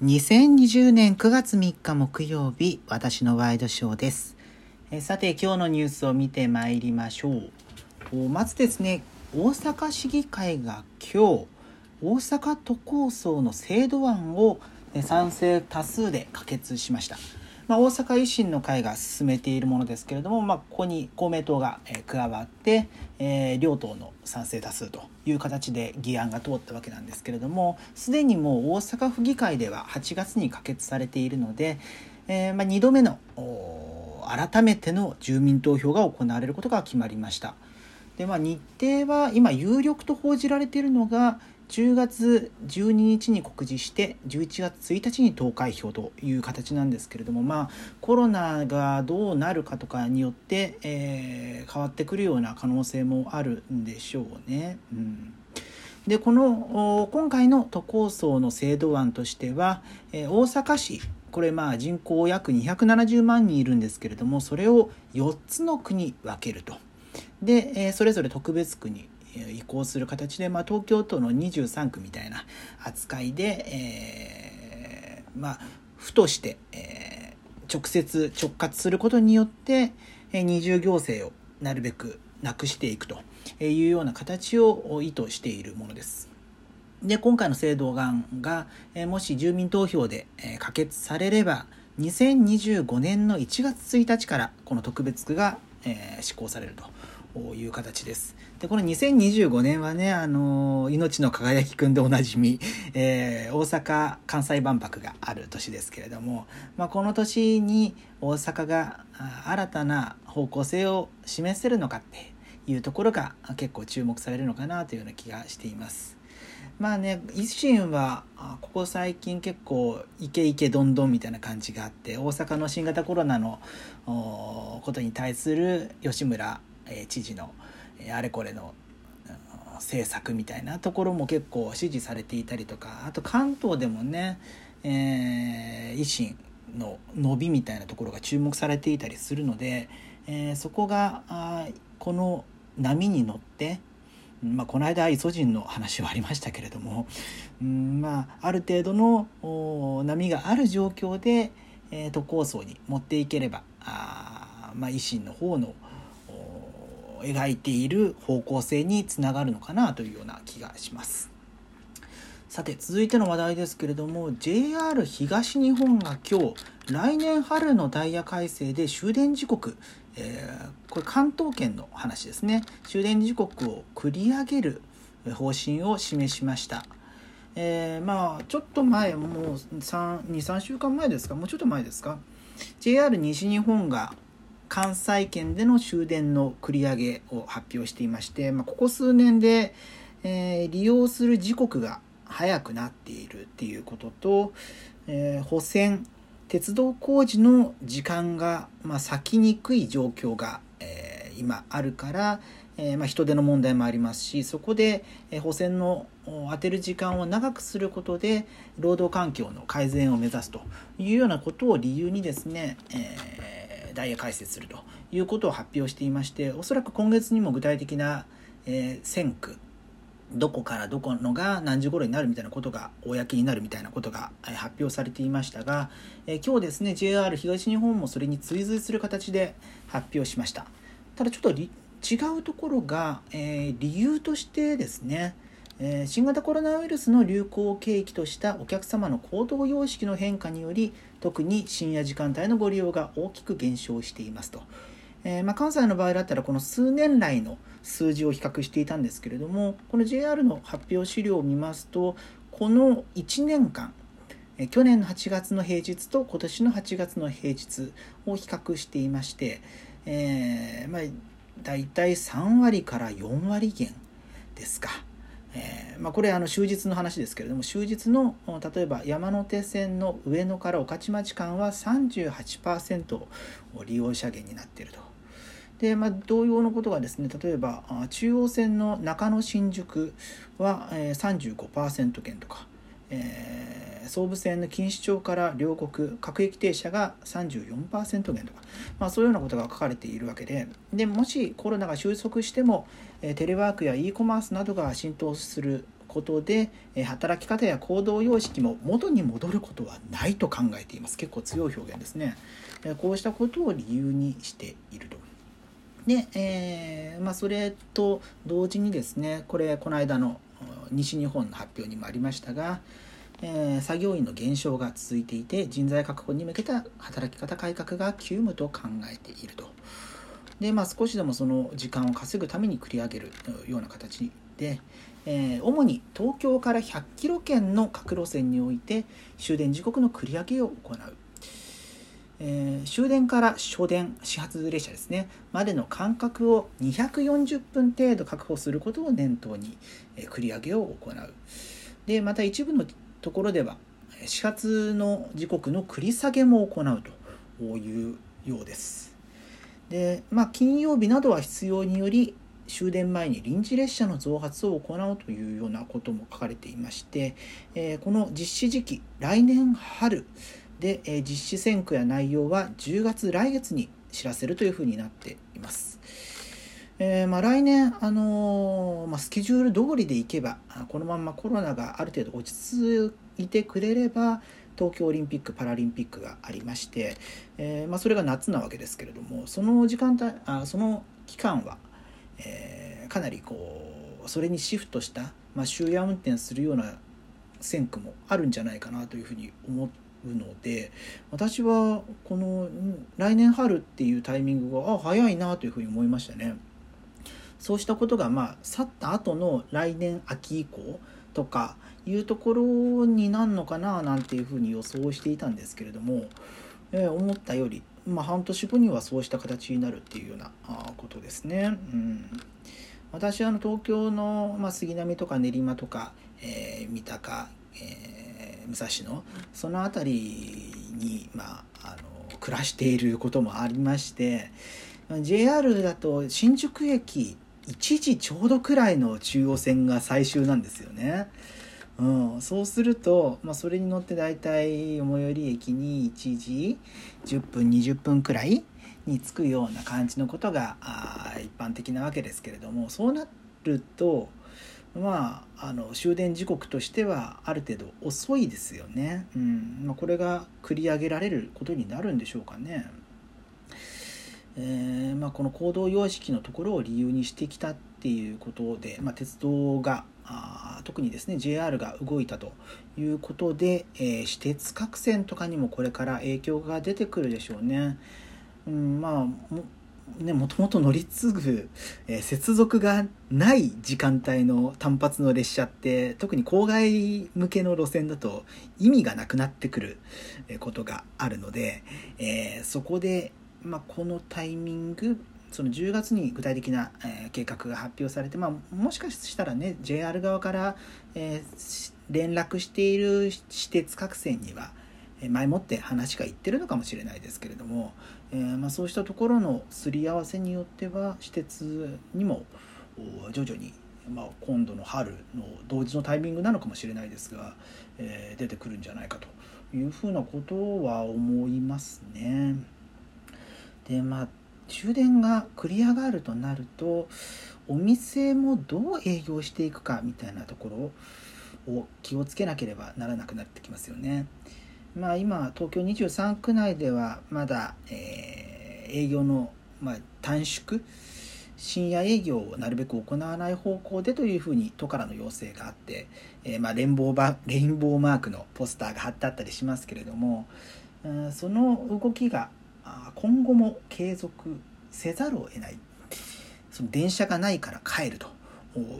2020年9月3日木曜日、私のワイドショーです。えさて、今日のニュースを見てまいりましょう。まずですね、大阪市議会が今日、大阪都構想の制度案をえ賛成多数で可決しました。まあ、大阪維新の会が進めているものですけれども、まあ、ここに公明党がえ加わって、えー両党の賛成多数という形で議案が通ったわけなんですけれどもすでにもう大阪府議会では8月に可決されているので、えーまあ、2度目の改めての住民投票が行われることが決まりました。でまあ、日程は今有力と報じられているのが10月12日に告示して11月1日に投開票という形なんですけれども、まあ、コロナがどうなるかとかによって、えー変わってくるような可能性もあるんでしょうね。うんでこの今回の都構想の制度案としては、えー大阪市これまあ人口約270万人いるんですけれどもそれを4つの区に分けると。で、えそれぞれ特別区に移行する形で、まあ、東京都の23区みたいな扱いで、えーまあ府として、えー直接直轄することによって、えー二重行政をなるべくなくしていくというような形を意図しているものです。で今回の制度案が、えーもし住民投票で、え可決されれば2025年の1月1日からこの特別区が、えー施行されるという形です。でこの2025年はね、あのー命の輝きくんでおなじみ、えー大阪・関西万博がある年ですけれども、まあ、この年に大阪が新たな方向性を示せるのかっていうところが結構注目されるのかなというような気がしています。まあね維新はここ最近結構イケイケどんどんみたいな感じがあって大阪の新型コロナのことに対する吉村、え知事の、えあれこれの政策みたいなところも結構支持されていたりとかあと関東でもね、えー維新の伸びみたいなところが注目されていたりするので、えーそこがあこの波に乗ってまあ、この間イソジンの話はありましたけれども、うんまあ、ある程度の波がある状況で、えー都構想に持っていければあ、まあ、維新の方の描いている方向性につながるのかなというような気がします。さて続いての話題ですけれども JR 東日本が今日来年春のダイヤ改正で終電時刻、えーこれ関東圏の話ですね。終電時刻を繰り上げる方針を示しました。えーまあちょっと前もう23週間前ですか？もうちょっと前ですか？JR 西日本が関西圏での終電の繰り上げを発表していまして、まあ、ここ数年で、えー利用する時刻が早くなっているっていうことと、えー保線鉄道工事の時間が、まあ、先にくい状況が、えー今あるから、えーまあ、人手の問題もありますしそこで、え保線の当てる時間を長くすることで労働環境の改善を目指すというようなことを理由にですね、えーダイヤ改正するということを発表していましておそらく今月にも具体的な、えー線区どこからどこのが何時頃になるみたいなことが公になるみたいなことが発表されていましたが、えー今日ですね JR 東日本もそれに追随する形で発表しました。ただちょっと違うところが、え理由としてですねえ新型コロナウイルスの流行を契機としたお客様の行動様式の変化により特に深夜時間帯のご利用が大きく減少していますと、えーまあ、関西の場合だったらこの数年来の数字を比較していたんですけれどもこの JR の発表資料を見ますとこの1年間去年の8月の平日と今年の8月の平日を比較していまして、えーまあ、大体3割から4割減ですか。えーまあ、これあの終日の話ですけれども終日の例えば山手線の上野から御徒町間は38%利用者減になっていると。でまあ、同様のことがですね例えば中央線の中野新宿は、えー、35%減とか、えー総武線の錦糸町から両国各駅停車が34%減とか、まあ、そういうようなことが書かれているわけででもしコロナが収束しても、テレワークや e コマースなどが浸透することで働き方や行動様式も元に戻ることはないと考えています。結構強い表現ですね。こうしたことを理由にしていると。で、えー、まあ、それと同時にですねこれこの間の西日本の発表にもありましたが、えー、作業員の減少が続いていて人材確保に向けた働き方改革が急務と考えていると。でまあ、少しでもその時間を稼ぐために繰り上げるような形で、えー、主に東京から100キロ圏の各路線において終電時刻の繰り上げを行う。えー、終電から初電始発列車ですね。までの間隔を240分程度確保することを念頭に、えー、繰り上げを行う。でまた一部のところでは始発の時刻の繰り下げも行うというようです。でまあ金曜日などは必要により終電前に臨時列車の増発を行うというようなことも書かれていまして、えー、この実施時期来年春で、え実施選挙や内容は10月来月に知らせるというふうになっています。えー、まあ、来年、あのー、まあ、スケジュール通りでいけばこのままコロナがある程度落ち着いてくれれば東京オリンピック・パラリンピックがありまして、えー、まあ、それが夏なわけですけれどもその時間帯あその期間は、えかなりこうそれにシフトした、ま終夜運転するような線区もあるんじゃないかなというふうに思ってので私はこの来年春っていうタイミングがあ早いなというふうに思いましたね。そうしたことがまあ去った後の来年秋以降とかいうところになるのかななんていうふうに予想していたんですけれども、えー、思ったより、まあ、半年後にはそうした形になるっていうようなことですね。うん私あの東京の、まあ、杉並とか練馬とか、えー、三鷹、えー武蔵野その辺りに、まあ、あの暮らしていることもありまして JR だと新宿駅1時ちょうどくらいの中央線が最終なんですよね。うん、そうすると、まあ、それに乗って大体最寄り駅に1時10分20分くらいに着くような感じのことがあ一般的なわけですけれどもそうなるとまあ、あの終電時刻としてはある程度遅いですよね、うんまあ、これが繰り上げられることになるんでしょうかね。えーまあ、この行動様式のところを理由にしてきたっていうことで、まあ、鉄道があ特にですね JR が動いたということで、えー、私鉄各線とかにもこれから影響が出てくるでしょうね。うん、まあね、もともと乗り継ぐ、えー、接続がない時間帯の単発の列車って特に郊外向けの路線だと意味がなくなってくることがあるので、えー、そこで、まあ、このタイミングその10月に具体的な、え、計画が発表されて、まあ、もしかしたらね JR 側から、えー、連絡している私鉄各線には前もって話がいってるのかもしれないですけれども、えー、まあ、そうしたところのすり合わせによっては私鉄にも徐々に、まあ、今度の春の同時のタイミングなのかもしれないですが、えー、出てくるんじゃないかというふうなことは思いますね。でまあ終電が繰り上がるとなるとお店もどう営業していくかみたいなところを気をつけなければならなくなってきますよね。まあ、今東京23区内ではまだ、えー、営業の、まあ、短縮深夜営業をなるべく行わない方向でというふうに都からの要請があって、えー、まあ、レンボーバレインボーマークのポスターが貼ってあったりしますけれども、うん、その動きが今後も継続せざるを得ない。その電車がないから帰ると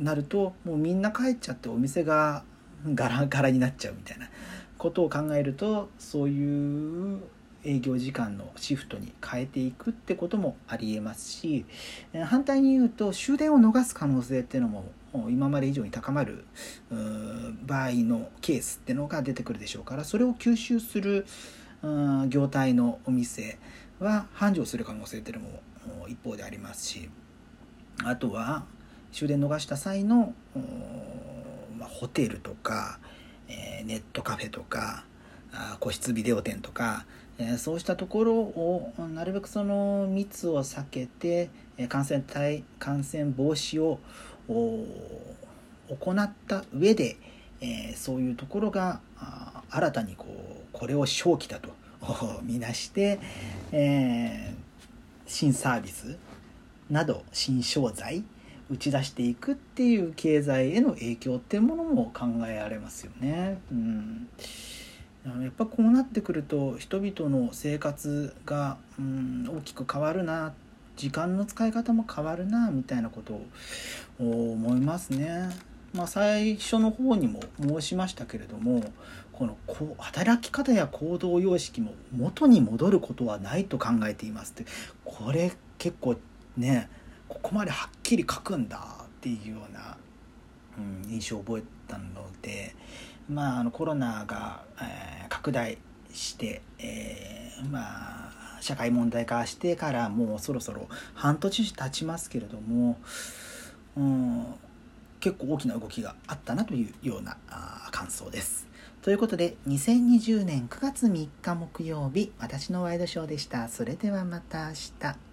なるともうみんな帰っちゃってお店がガラガラになっちゃうみたいな。ことを考えるとそういう営業時間のシフトに変えていくってこともありえますし反対に言うと終電を逃す可能性っていうのも今まで以上に高まる場合のケースっていうのが出てくるでしょうからそれを吸収する業態のお店は繁盛する可能性っていうのも一方でありますしあとは終電逃した際の、まあ、ホテルとかえネットカフェとか個室ビデオ店とか、えそうしたところをなるべくその密を避けて感染対感染防止を行った上で、え、そういうところが新たにこうこれを正気だと 見なして、え、新サービスなど新商材打ち出していくっていう経済への影響っていうものも考えられますよね。うんやっぱこうなってくると人々の生活が、うん、大きく変わるな時間の使い方も変わるなみたいなことを思いますね。まあ、最初の方にも申しましたけれどもこのこう働き方や行動様式も元に戻ることはないと考えていますってこれ結構ねここまではっきり書くんだっていうような、うん、印象を覚えたので、まあ、あのコロナが、えー、拡大して、えー、まあ社会問題化してからもうそろそろ半年経ちますけれども、うん、結構大きな動きがあったなというような感想です。ということで2020年9月3日木曜日私のワイドショーでした。それではまた明日。